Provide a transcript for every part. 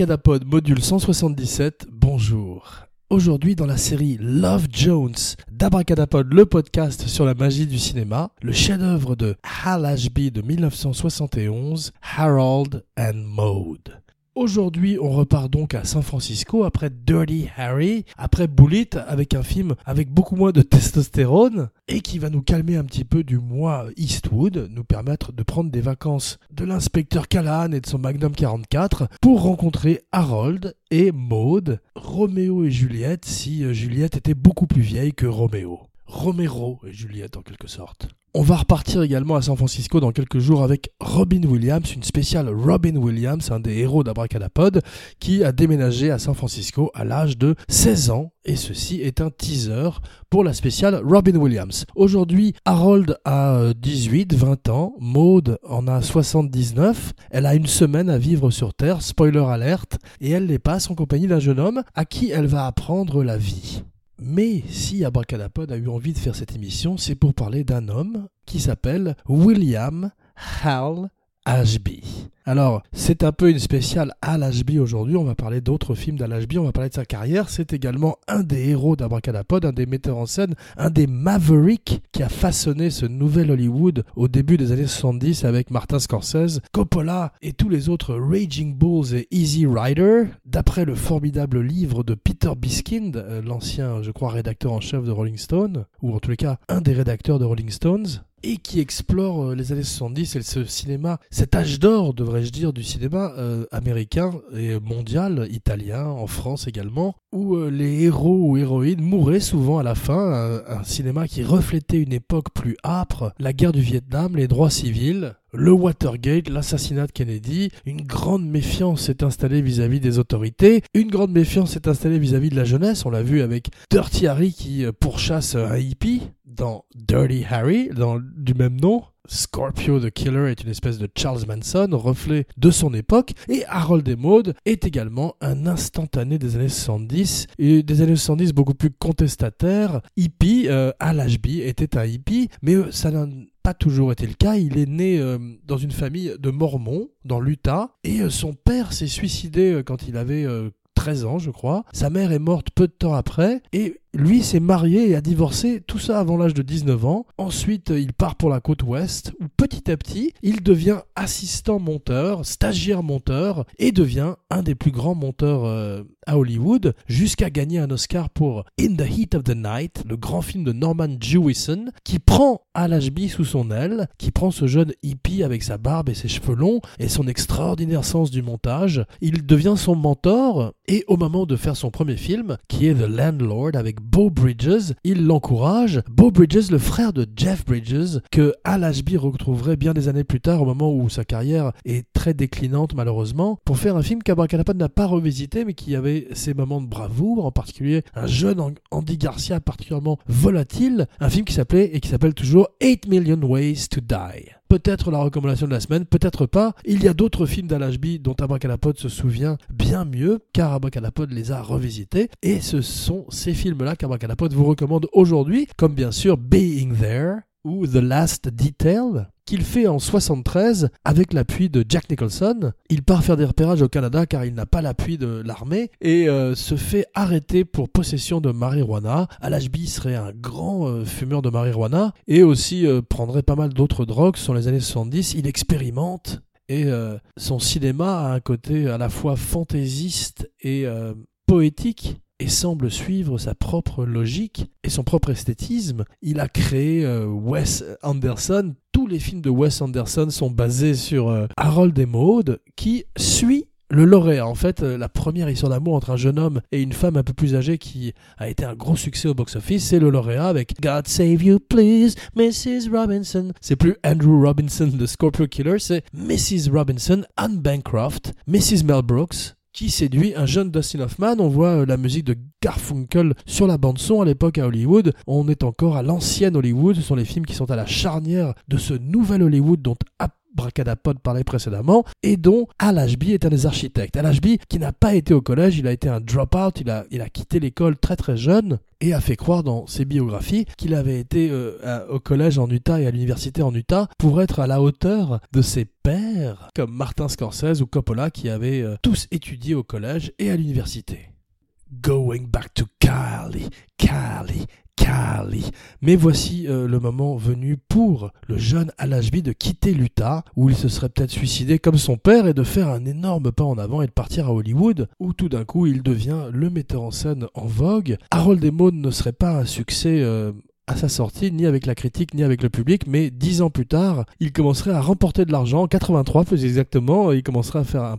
Abracadapod module 177, bonjour. Aujourd'hui dans la série Love Jones d'Abracadapod, le podcast sur la magie du cinéma, le chef-d'œuvre de Hal Ashby de 1971, Harold and Maude. Aujourd'hui, on repart donc à San Francisco après Dirty Harry, après Bullet, avec un film avec beaucoup moins de testostérone et qui va nous calmer un petit peu du mois Eastwood, nous permettre de prendre des vacances de l'inspecteur Callahan et de son Magnum 44 pour rencontrer Harold et Maud, Roméo et Juliette si euh, Juliette était beaucoup plus vieille que Roméo. Romero et Juliette en quelque sorte. On va repartir également à San Francisco dans quelques jours avec Robin Williams, une spéciale Robin Williams, un des héros d'Abracadapod, qui a déménagé à San Francisco à l'âge de 16 ans, et ceci est un teaser pour la spéciale Robin Williams. Aujourd'hui, Harold a 18, 20 ans, Maud en a 79, elle a une semaine à vivre sur Terre, spoiler alerte, et elle les passe en compagnie d'un jeune homme à qui elle va apprendre la vie. Mais si Abracadapod a eu envie de faire cette émission, c'est pour parler d'un homme qui s'appelle William Hal Ashby. Alors, c'est un peu une spéciale Al Ashby aujourd'hui. On va parler d'autres films d'Al on va parler de sa carrière. C'est également un des héros d'Abracadapod, un des metteurs en scène, un des Mavericks qui a façonné ce nouvel Hollywood au début des années 70 avec Martin Scorsese, Coppola et tous les autres Raging Bulls et Easy Rider. D'après le formidable livre de Peter Biskind, euh, l'ancien, je crois, rédacteur en chef de Rolling Stone, ou en tous les cas, un des rédacteurs de Rolling Stones et qui explore euh, les années 70 et ce cinéma, cet âge d'or, devrais-je dire, du cinéma euh, américain et mondial, italien, en France également, où euh, les héros ou héroïnes mouraient souvent à la fin, un, cinéma qui reflétait une époque plus âpre, la guerre du Vietnam, les droits civils, le Watergate, l'assassinat de Kennedy, une grande méfiance s'est installée vis-à-vis des autorités, une grande méfiance s'est installée vis-à-vis de la jeunesse, on l'a vu avec Dirty Harry qui pourchasse un hippie, dans Dirty Harry, du même nom. Scorpio the Killer est une espèce de Charles Manson, reflet de son époque, et Harold et est également un instantané des années 70, et des années 70 beaucoup plus contestataire. Hippie, euh, Al Ashby était un hippie, mais euh, ça n'a pas toujours été le cas. Il est né euh, dans une famille de Mormons, dans l'Utah, et euh, son père s'est suicidé quand il avait 13 ans, je crois. Sa mère est morte peu de temps après, et lui s'est marié et a divorcé, tout ça avant l'âge de 19 ans. Ensuite, il part pour la côte ouest, où petit à petit, il devient assistant monteur, stagiaire monteur, et devient un des plus grands monteurs euh, à Hollywood, jusqu'à gagner un Oscar pour In the Heat of the Night, le grand film de Norman Jewison, qui prend Al Ashby sous son aile, qui prend ce jeune hippie avec sa barbe et ses cheveux longs, et son extraordinaire sens du montage. Il devient son mentor, et au moment de faire son premier film, qui est The Landlord avec Beau Bridges. Il l'encourage. Beau Bridges, le frère de Jeff Bridges, que Al Ashby retrouverait bien des années plus tard, au moment où sa carrière est très déclinante malheureusement, pour faire un film qu'Abracadapod n'a pas revisité, mais qui avait ses moments de bravoure, en particulier un jeune Andy Garcia particulièrement volatile, un film qui s'appelait et qui s'appelle toujours 8 Million Ways to Die peut-être la recommandation de la semaine, peut-être pas. Il y a d'autres films d'Alashby dont Abracadapod se souvient bien mieux, car Abracadapod les a revisités. Et ce sont ces films-là qu'Abracadapod vous recommande aujourd'hui, comme bien sûr Being There ou The Last Detail, qu'il fait en 73 avec l'appui de Jack Nicholson. Il part faire des repérages au Canada car il n'a pas l'appui de l'armée et euh, se fait arrêter pour possession de marijuana. Al-Ashby serait un grand euh, fumeur de marijuana et aussi euh, prendrait pas mal d'autres drogues sur les années 70. Il expérimente et son cinéma a un côté à la fois fantaisiste et poétique et semble suivre sa propre logique et son propre esthétisme. Il a créé euh, Wes Anderson. Tous les films de Wes Anderson sont basés sur euh, Harold et Maude, qui suit le lauréat, en fait, euh, la première histoire d'amour entre un jeune homme et une femme un peu plus âgée qui a été un gros succès au box-office, c'est le lauréat avec God Save You Please, Mrs. Robinson. C'est plus Andrew Robinson de Scorpio Killer, c'est Mrs. Robinson, Anne Bancroft, Mrs. Mel Brooks, qui séduit un jeune Dustin Hoffman. On voit euh, la musique de Garfunkel sur la bande son à l'époque à Hollywood. On est encore à l'ancienne Hollywood. Ce sont les films qui sont à la charnière de ce nouvel Hollywood dont Bracadapod parlait précédemment, et dont Al Ashby est un des architectes. Al Ashby, qui n'a pas été au collège, il a été un drop-out, il a, il a quitté l'école très très jeune, et a fait croire dans ses biographies qu'il avait été euh, au collège en Utah et à l'université en Utah pour être à la hauteur de ses pères, comme Martin Scorsese ou Coppola, qui avaient euh, tous étudié au collège et à l'université. Going back to Cali, Cali, Mais voici euh, le moment venu pour le jeune Al Ashby de quitter l'Utah, où il se serait peut-être suicidé comme son père, et de faire un énorme pas en avant et de partir à Hollywood, où tout d'un coup il devient le metteur en scène en vogue. Harold et ne serait pas un succès euh, à sa sortie, ni avec la critique, ni avec le public, mais dix ans plus tard, il commencerait à remporter de l'argent, en 83 plus exactement, il commencerait à faire un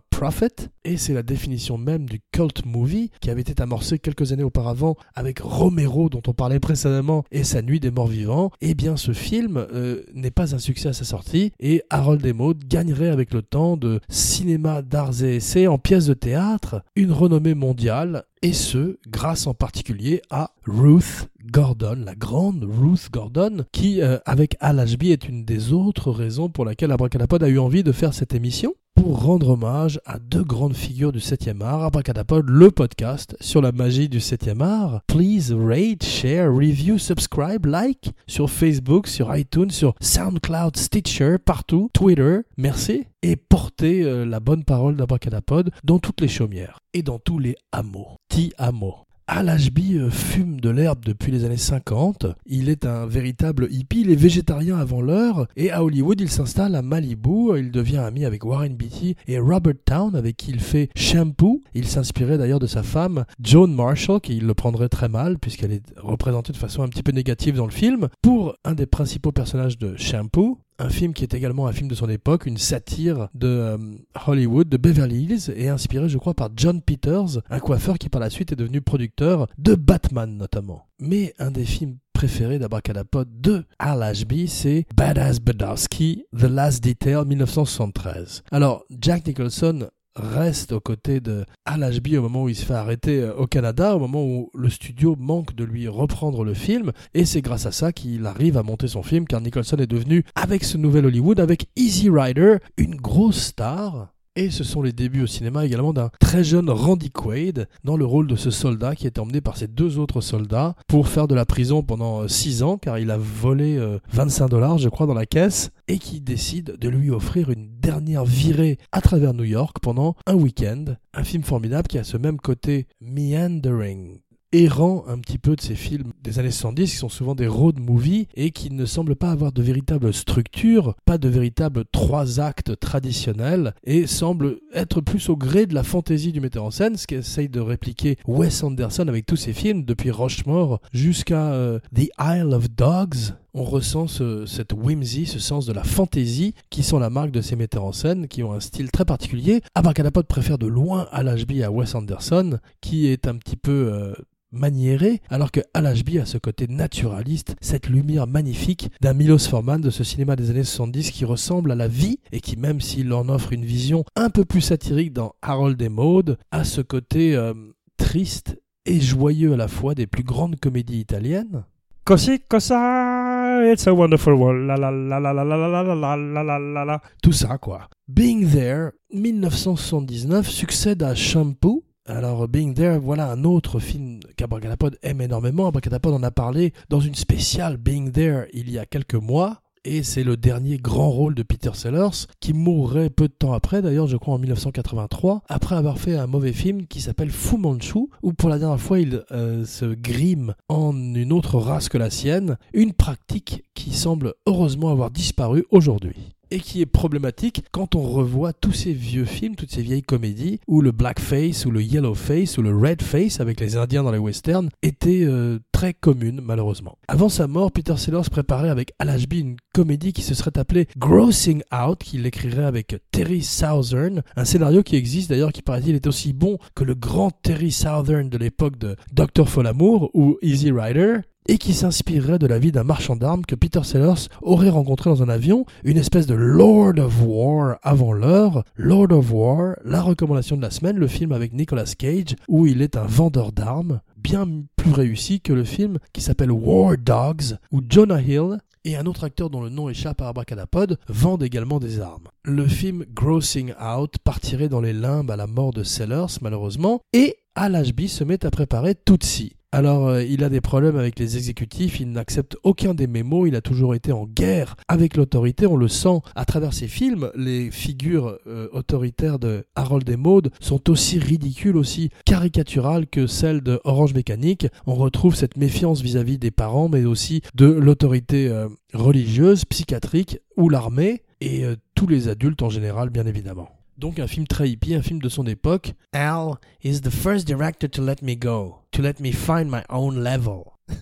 et c'est la définition même du cult movie, qui avait été amorcé quelques années auparavant avec Romero, dont on parlait précédemment, et sa nuit des morts vivants, eh bien ce film euh, n'est pas un succès à sa sortie, et Harold Maud gagnerait avec le temps de cinéma d'arts et essais en pièces de théâtre une renommée mondiale, et ce, grâce en particulier à Ruth Gordon, la grande Ruth Gordon, qui, euh, avec Al Ashby, est une des autres raisons pour laquelle Abracadapod a eu envie de faire cette émission pour rendre hommage à deux grandes figures du 7e art, Abracadapod, le podcast sur la magie du 7e art. Please rate, share, review, subscribe, like sur Facebook, sur iTunes, sur SoundCloud, Stitcher, partout, Twitter. Merci et portez euh, la bonne parole d'Abracadapod dans toutes les chaumières et dans tous les hameaux. Ti hameaux. Al Ashby euh, fume de l'herbe depuis les années 50. Il est un véritable hippie. Il est végétarien avant l'heure. Et à Hollywood, il s'installe à Malibu. Il devient ami avec Warren Beatty et Robert Town, avec qui il fait Shampoo. Il s'inspirait d'ailleurs de sa femme, Joan Marshall, qui le prendrait très mal, puisqu'elle est représentée de façon un petit peu négative dans le film, pour un des principaux personnages de Shampoo un film qui est également un film de son époque, une satire de euh, Hollywood, de Beverly Hills, et inspiré, je crois, par John Peters, un coiffeur qui par la suite est devenu producteur de Batman notamment. Mais un des films préférés d'Abracadapod de Al Ashby, c'est Badass Badowski, The Last Detail 1973. Alors, Jack Nicholson reste aux côtés de Al Ashby au moment où il se fait arrêter euh, au Canada, au moment où le studio manque de lui reprendre le film, et c'est grâce à ça qu'il arrive à monter son film, car Nicholson est devenu, avec ce nouvel Hollywood, avec Easy Rider, une grosse star, et ce sont les débuts au cinéma également d'un très jeune Randy Quaid dans le rôle de ce soldat qui est emmené par ses deux autres soldats pour faire de la prison pendant 6 ans car il a volé 25 euh, dollars je crois dans la caisse et qui décide de lui offrir une dernière virée à travers New York pendant un week-end. Un film formidable qui a ce même côté meandering errant un petit peu de ces films des années 70 qui sont souvent des road movies et qui ne semblent pas avoir de véritable structure, pas de véritable trois actes traditionnels et semblent être plus au gré de la fantaisie du metteur en scène, ce qu'essaye de répliquer Wes Anderson avec tous ses films depuis Rushmore jusqu'à euh, The Isle of Dogs on ressent cette whimsy, ce sens de la fantaisie qui sont la marque de ces metteurs en scène qui ont un style très particulier. Abracadapod préfère de loin Al Ashby à Wes Anderson qui est un petit peu euh, maniéré, alors que Ashby a ce côté naturaliste, cette lumière magnifique d'un Milos Forman de ce cinéma des années 70 qui ressemble à la vie et qui, même s'il en offre une vision un peu plus satirique dans Harold et Maude, a ce côté euh, triste et joyeux à la fois des plus grandes comédies italiennes. Così cosa, it's a wonderful world, la la la la la la la la la la la Tout ça quoi. Being There, 1979, succède à Shampoo, alors, Being There, voilà un autre film qu'Abracadapod aime énormément. Abracadapod en a parlé dans une spéciale Being There il y a quelques mois. Et c'est le dernier grand rôle de Peter Sellers, qui mourrait peu de temps après, d'ailleurs je crois en 1983, après avoir fait un mauvais film qui s'appelle Fu Manchu, où pour la dernière fois il euh, se grime en une autre race que la sienne, une pratique qui semble heureusement avoir disparu aujourd'hui et qui est problématique quand on revoit tous ces vieux films, toutes ces vieilles comédies où le blackface ou le yellowface ou le redface avec les Indiens dans les westerns était euh, très commune malheureusement. Avant sa mort, Peter Sellers préparait avec Al Ashby une comédie qui se serait appelée Grossing Out, qu'il écrirait avec Terry Southern, un scénario qui existe d'ailleurs qui paraît-il est aussi bon que le grand Terry Southern de l'époque de Dr. Folamour ou Easy Rider, et qui s'inspirerait de la vie d'un marchand d'armes que Peter Sellers aurait rencontré dans un avion, une espèce de Lord of War avant l'heure. Lord of War, la recommandation de la semaine, le film avec Nicolas Cage, où il est un vendeur d'armes, bien plus réussi que le film qui s'appelle War Dogs, où Jonah Hill et un autre acteur dont le nom échappe à Abracadapod vendent également des armes. Le film Grossing Out partirait dans les limbes à la mort de Sellers malheureusement et Al Ashby se met à préparer Tootsie, alors, euh, il a des problèmes avec les exécutifs, il n'accepte aucun des mémos, il a toujours été en guerre avec l'autorité, on le sent à travers ses films, les figures euh, autoritaires de Harold et Maude sont aussi ridicules, aussi caricaturales que celles de Orange Mécanique. On retrouve cette méfiance vis-à-vis des parents, mais aussi de l'autorité euh, religieuse, psychiatrique ou l'armée, et tous les adultes en général, bien évidemment. Donc un film très hippie, un film de son époque. Al is the first director to let me go, to let me find my own level.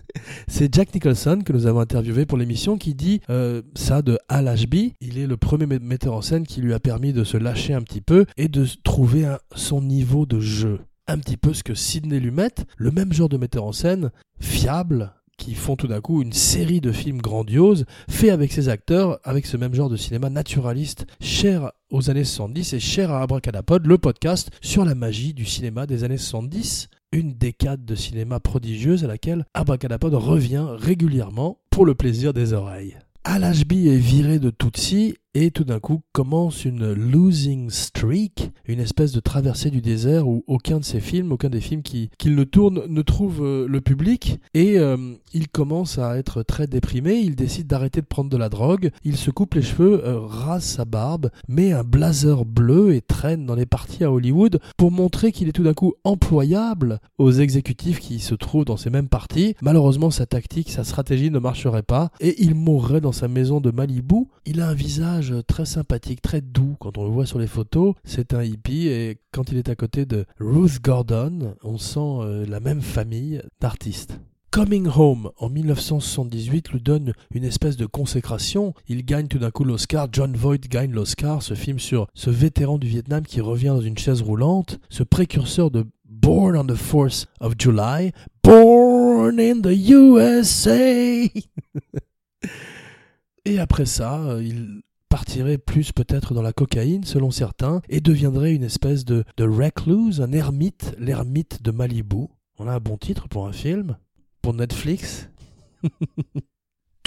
C'est Jack Nicholson que nous avons interviewé pour l'émission qui dit euh, ça de Al Ashby. Il est le premier metteur en scène qui lui a permis de se lâcher un petit peu et de trouver son niveau de jeu. Un petit peu ce que Sidney Lumet, le même genre de metteur en scène, fiable, qui font tout d'un coup une série de films grandioses, faits avec ces acteurs, avec ce même genre de cinéma naturaliste, cher aux années 70 et cher à Abracadapod, le podcast sur la magie du cinéma des années 70, une décade de cinéma prodigieuse à laquelle Abracadapod revient régulièrement pour le plaisir des oreilles. Al Ashby est viré de Tootsie et tout d'un coup commence une losing streak, une espèce de traversée du désert où aucun de ses films, aucun des films qu'il qui ne tourne ne trouve euh, le public et euh, il commence à être très déprimé, il décide d'arrêter de prendre de la drogue, il se coupe les cheveux, euh, rase sa barbe, met un blazer bleu et traîne dans les parties à Hollywood pour montrer qu'il est tout d'un coup employable aux exécutifs qui se trouvent dans ces mêmes parties. Malheureusement sa tactique, sa stratégie ne marcherait pas et il mourrait dans sa maison de Malibu. Il a un visage très sympathique, très doux. Quand on le voit sur les photos, c'est un hippie et quand il est à côté de Ruth Gordon, on sent euh, la même famille d'artistes. Coming Home en 1978 lui donne une espèce de consécration. Il gagne tout d'un coup l'Oscar. John Voight gagne l'Oscar. Ce film sur ce vétéran du Vietnam qui revient dans une chaise roulante. Ce précurseur de Born on the 4th of July. Born in the USA. Et après ça, euh, il partirait plus peut-être dans la cocaïne selon certains et deviendrait une espèce de, de recluse, un ermite, l'ermite de Malibu. On a un bon titre pour un film, pour Netflix?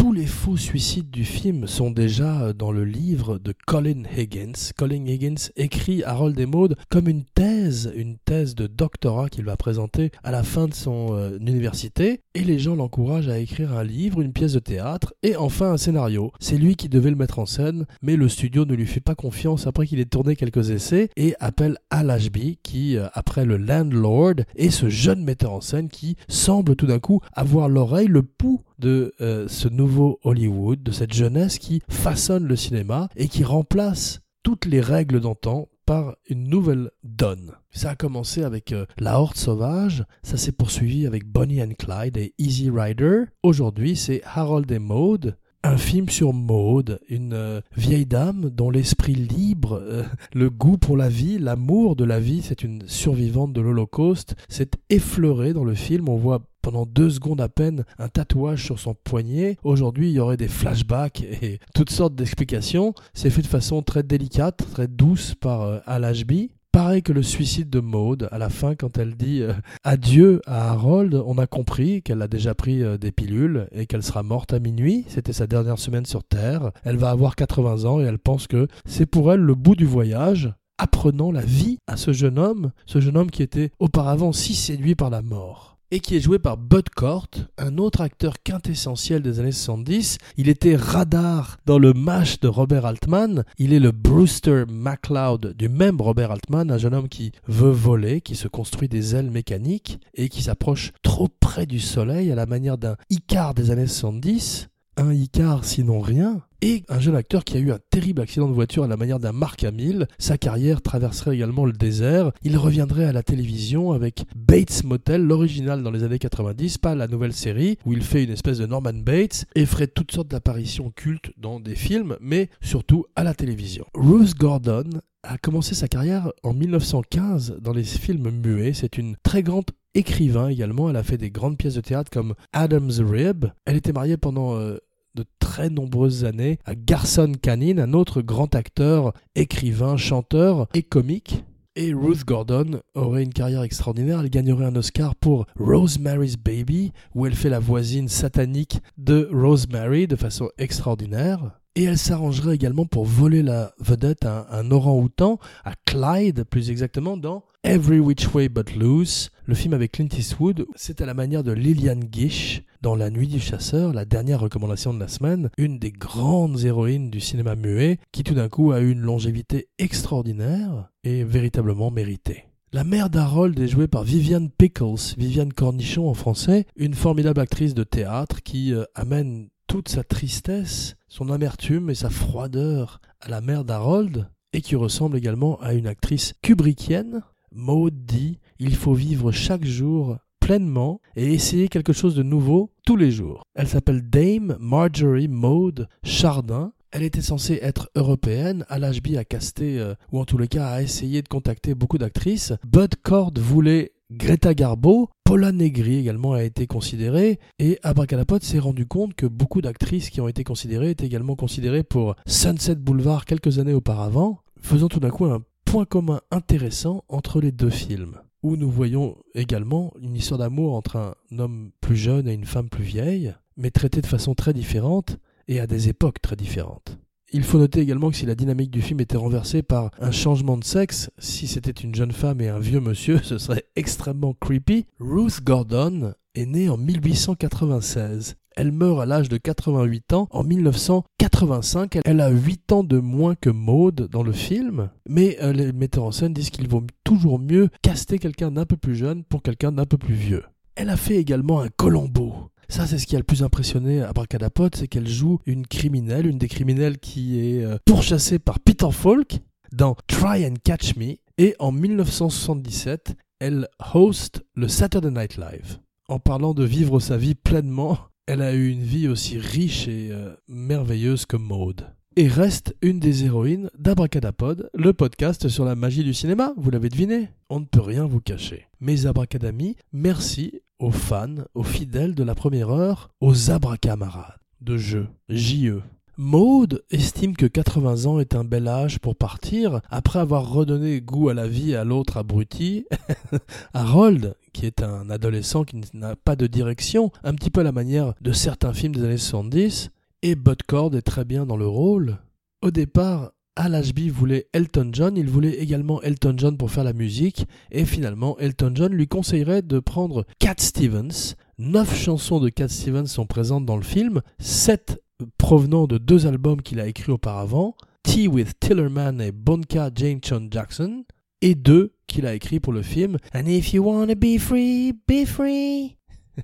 tous les faux suicides du film sont déjà euh, dans le livre de Colin Higgins. Colin Higgins écrit Harold et comme une thèse, une thèse de doctorat qu'il va présenter à la fin de son euh, université. Et les gens l'encouragent à écrire un livre, une pièce de théâtre et enfin un scénario. C'est lui qui devait le mettre en scène, mais le studio ne lui fait pas confiance après qu'il ait tourné quelques essais et appelle Al Ashby qui, euh, après le Landlord, est ce jeune metteur en scène qui semble tout d'un coup avoir l'oreille, le pouls de ce nouveau Hollywood, de cette jeunesse qui façonne le cinéma et qui remplace toutes les règles d'antan par une nouvelle donne. Ça a commencé avec euh, La Horde Sauvage, ça s'est poursuivi avec Bonnie and Clyde et Easy Rider. Aujourd'hui, c'est Harold et Maude, un film sur Maude, une euh, vieille dame dont l'esprit libre, le goût pour la vie, l'amour de la vie, c'est une survivante de l'Holocauste, c'est effleuré dans le film. On voit pendant deux secondes à peine un tatouage sur son poignet. Aujourd'hui, il y aurait des flashbacks et toutes sortes d'explications. C'est fait de façon très délicate, très douce par euh, Al Ashby. Pareil que le suicide de Maud, à la fin, quand elle dit euh, adieu à Harold, on a compris qu'elle a déjà pris euh, des pilules et qu'elle sera morte à minuit. C'était sa dernière semaine sur Terre. Elle va avoir 80 ans et elle pense que c'est pour elle le bout du voyage, apprenant la vie à ce jeune homme, ce jeune homme qui était auparavant si séduit par la mort et qui est joué par Bud Cort, un autre acteur quintessentiel des années 70. Il était radar dans le MASH de Robert Altman. Il est le Brewster MacLeod du même Robert Altman, un jeune homme qui veut voler, qui se construit des ailes mécaniques et qui s'approche trop près du soleil à la manière d'un Icar des années 70 un Icar sinon rien, et un jeune acteur qui a eu un terrible accident de voiture à la manière d'un Mark Hamill. Sa carrière traverserait également le désert. Il reviendrait à la télévision avec Bates Motel, l'original dans les années 90, pas la nouvelle série, où il fait une espèce de Norman Bates et ferait toutes sortes d'apparitions cultes dans des films, mais surtout à la télévision. Ruth Gordon a commencé sa carrière en 1915 dans les films muets. C'est une très grande écrivain également. Elle a fait des grandes pièces de théâtre comme Adam's Rib. Elle était mariée pendant euh, de très nombreuses années à Garson Kanin, un autre grand acteur, écrivain, chanteur et comique. Et Ruth Gordon aurait une carrière extraordinaire. Elle gagnerait un Oscar pour Rosemary's Baby, où elle fait la voisine satanique de Rosemary de façon extraordinaire. Et elle s'arrangerait également pour voler la vedette à un orang-outan, à Clyde plus exactement, dans Every Which Way But Loose, le film avec Clint Eastwood. C'est à la manière de Lillian Gish dans La Nuit du Chasseur, la dernière recommandation de la semaine, une des grandes héroïnes du cinéma muet, qui tout d'un coup a eu une longévité extraordinaire et véritablement méritée. La mère d'Harold est jouée par Viviane Pickles, Viviane Cornichon en français, une formidable actrice de théâtre qui euh, amène toute sa tristesse, son amertume et sa froideur à la mère d'Harold, et qui ressemble également à une actrice kubrickienne. Maud dit Il faut vivre chaque jour pleinement et essayer quelque chose de nouveau tous les jours. Elle s'appelle Dame Marjorie Maud Chardin. Elle était censée être européenne. Alashby a casté, euh, ou en tous les cas a essayé de contacter beaucoup d'actrices. Bud Cord voulait Greta Garbo, Paula Negri également a été considérée, et Abracadapod s'est rendu compte que beaucoup d'actrices qui ont été considérées étaient également considérées pour Sunset Boulevard quelques années auparavant, faisant tout d'un coup un point commun intéressant entre les deux films, où nous voyons également une histoire d'amour entre un homme plus jeune et une femme plus vieille, mais traitée de façon très différente et à des époques très différentes. Il faut noter également que si la dynamique du film était renversée par un changement de sexe, si c'était une jeune femme et un vieux monsieur, ce serait extrêmement creepy. Ruth Gordon est née en 1896. Elle meurt à l'âge de 88 ans en 1985. Elle a 8 ans de moins que Maud dans le film, mais euh, les metteurs en scène disent qu'il vaut toujours mieux caster quelqu'un d'un peu plus jeune pour quelqu'un d'un peu plus vieux. Elle a fait également un Colombo. Ça, c'est ce qui a le plus impressionné à Bracadapod, c'est qu'elle joue une criminelle, une des criminelles qui est euh, pourchassée par Peter Falk dans Try and Catch Me. Et en 1977, elle host le Saturday Night Live. En parlant de vivre sa vie pleinement, elle a eu une vie aussi riche et euh, merveilleuse que Maude. Et reste une des héroïnes d'Abracadapod, le podcast sur la magie du cinéma, vous l'avez deviné, on ne peut rien vous cacher. Mes abracadamis, merci aux fans, aux fidèles de la première heure, aux abracamarades de jeu, JE. Maude estime que 80 ans est un bel âge pour partir après avoir redonné goût à la vie à l'autre abruti. Harold, qui est un adolescent qui n'a pas de direction, un petit peu à la manière de certains films des années 70, et Bud Cord est très bien dans le rôle. Au départ, Al Ashby voulait Elton John, il voulait également Elton John pour faire la musique, et finalement Elton John lui conseillerait de prendre Cat Stevens. Neuf chansons de Cat Stevens sont présentes dans le film, sept provenant de deux albums qu'il a écrits auparavant, Tea with Tillerman et Bonka Jane Chon Jackson, et deux qu'il a écrits pour le film, And if you wanna be free, be free,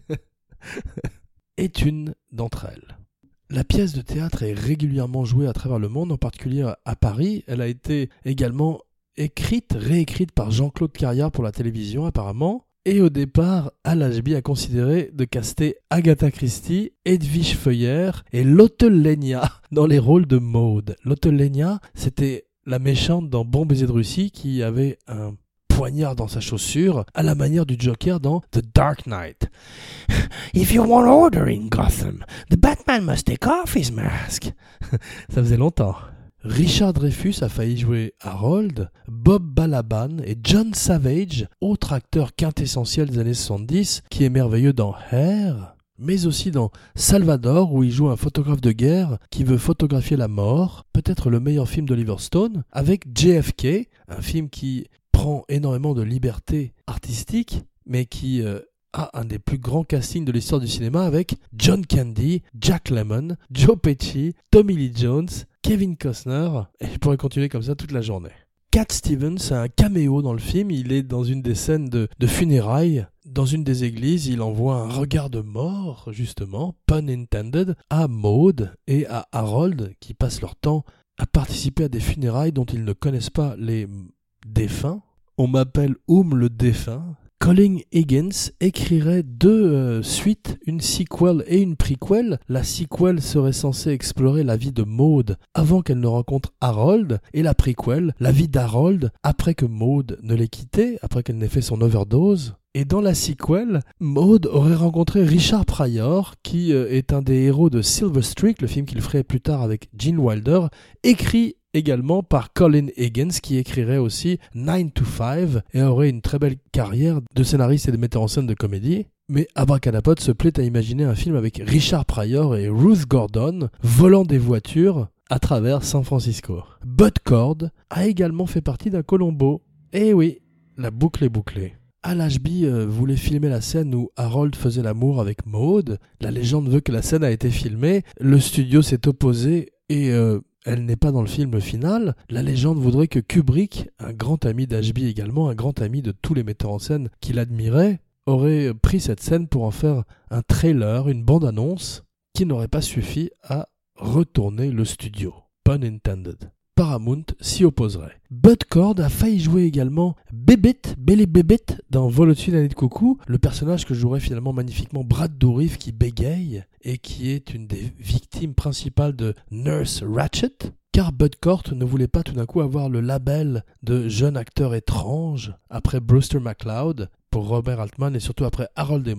est une d'entre elles. La pièce de théâtre est régulièrement jouée à travers le monde, en particulier à Paris. Elle a été également écrite, réécrite par Jean-Claude Carrière pour la télévision apparemment. Et au départ, Al Ashby a considéré de caster Agatha Christie, Edwige Feuillère et Lotte Lenya dans les rôles de Maude. Lotte Lenya, c'était la méchante dans Bon baiser de Russie qui avait un poignard dans sa chaussure, à la manière du Joker dans The Dark Knight. If you want order in Gotham, the Batman must take off his mask. Ça faisait longtemps. Richard Dreyfus a failli jouer Harold, Bob Balaban et John Savage, autre acteur quintessentiel des années 70, qui est merveilleux dans Hair, mais aussi dans Salvador, où il joue un photographe de guerre qui veut photographier la mort, peut-être le meilleur film d'Oliver Stone, avec JFK, un film qui prend énormément de liberté artistique, mais qui euh, a un des plus grands castings de l'histoire du cinéma avec John Candy, Jack Lemmon, Joe Pesci, Tommy Lee Jones, Kevin Costner, et je pourrais continuer comme ça toute la journée. Cat Stevens a un caméo dans le film, il est dans une des scènes de, de funérailles, dans une des églises, il envoie un regard de mort, justement, pun intended, à Maud et à Harold, qui passent leur temps à participer à des funérailles dont ils ne connaissent pas les défunts, on m'appelle Oum le défunt. Colin Higgins écrirait deux euh, suites, une sequel et une prequel. La sequel serait censée explorer la vie de Maud avant qu'elle ne rencontre Harold, et la prequel, la vie d'Harold après que Maud ne l'ait quitté, après qu'elle n'ait fait son overdose. Et dans la sequel, Maud aurait rencontré Richard Pryor, qui euh, est un des héros de Silver Streak, le film qu'il ferait plus tard avec Gene Wilder, écrit également par Colin Higgins qui écrirait aussi 9 to 5 et aurait une très belle carrière de scénariste et de metteur en scène de comédie. Mais Abracadapod se plaît à imaginer un film avec Richard Pryor et Ruth Gordon volant des voitures à travers San Francisco. Bud Cord a également fait partie d'un Colombo. Eh oui, la boucle est bouclée. Al Ashby euh, voulait filmer la scène où Harold faisait l'amour avec Maud. La légende veut que la scène a été filmée. Le studio s'est opposé et euh, elle n'est pas dans le film final. La légende voudrait que Kubrick, un grand ami d'Ashby également, un grand ami de tous les metteurs en scène qu'il admirait, aurait pris cette scène pour en faire un trailer, une bande-annonce, qui n'aurait pas suffi à retourner le studio. Pun intended. Paramount s'y opposerait. Bud Cord a failli jouer également Bébête, Billy Bébête dans Vol au-dessus d'un de coucou, le personnage que jouerait finalement magnifiquement Brad Dourif qui bégaye et qui est une des victimes principales de Nurse Ratchet. Car Bud Cort ne voulait pas tout d'un coup avoir le label de jeune acteur étrange après Brewster McLeod pour Robert Altman et surtout après Harold et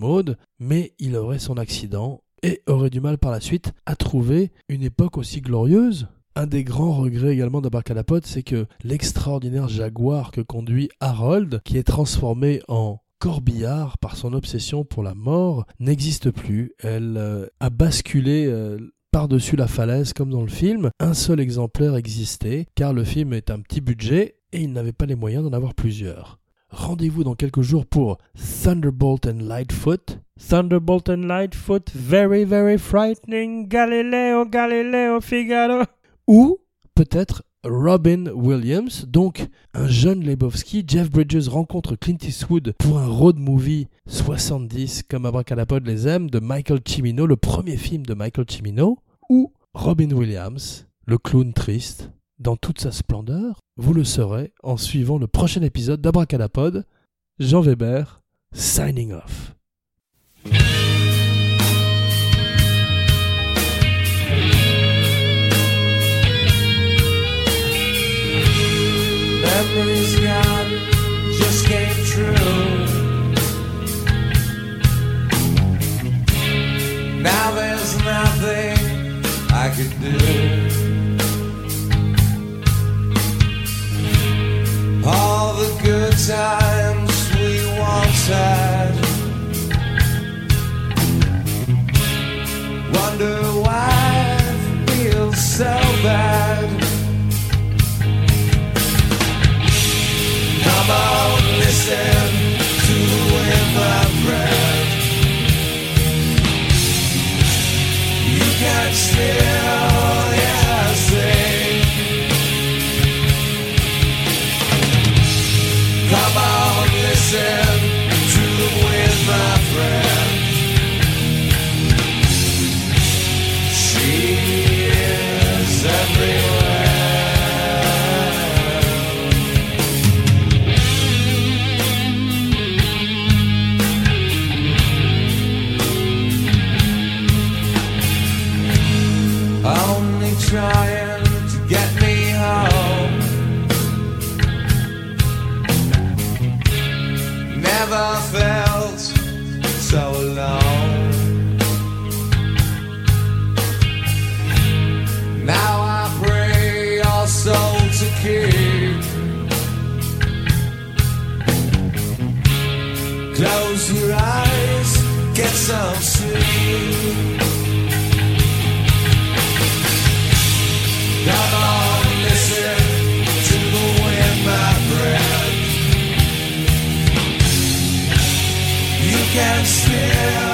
mais il aurait son accident et aurait du mal par la suite à trouver une époque aussi glorieuse un des grands regrets également d'Abracadapod, c'est que l'extraordinaire jaguar que conduit Harold, qui est transformé en corbillard par son obsession pour la mort, n'existe plus. Elle euh, a basculé euh, par-dessus la falaise comme dans le film. Un seul exemplaire existait, car le film est un petit budget et il n'avait pas les moyens d'en avoir plusieurs. Rendez-vous dans quelques jours pour Thunderbolt and Lightfoot. Thunderbolt and Lightfoot, very very frightening. Galileo, Galileo, Figaro ou peut-être Robin Williams, donc un jeune Lebowski. Jeff Bridges rencontre Clint Eastwood pour un road movie 70 comme Abracadapod les aime de Michael Cimino, le premier film de Michael Cimino, ou Robin Williams, le clown triste, dans toute sa splendeur. Vous le saurez en suivant le prochain épisode d'Abracadapod. Jean Weber, signing off. Memories gone just came true. Now there's nothing I could do. All the good times we once had. Wonder why it feels so bad. Yeah. Get some sleep. Come on, listen to the wind, my friend. You can still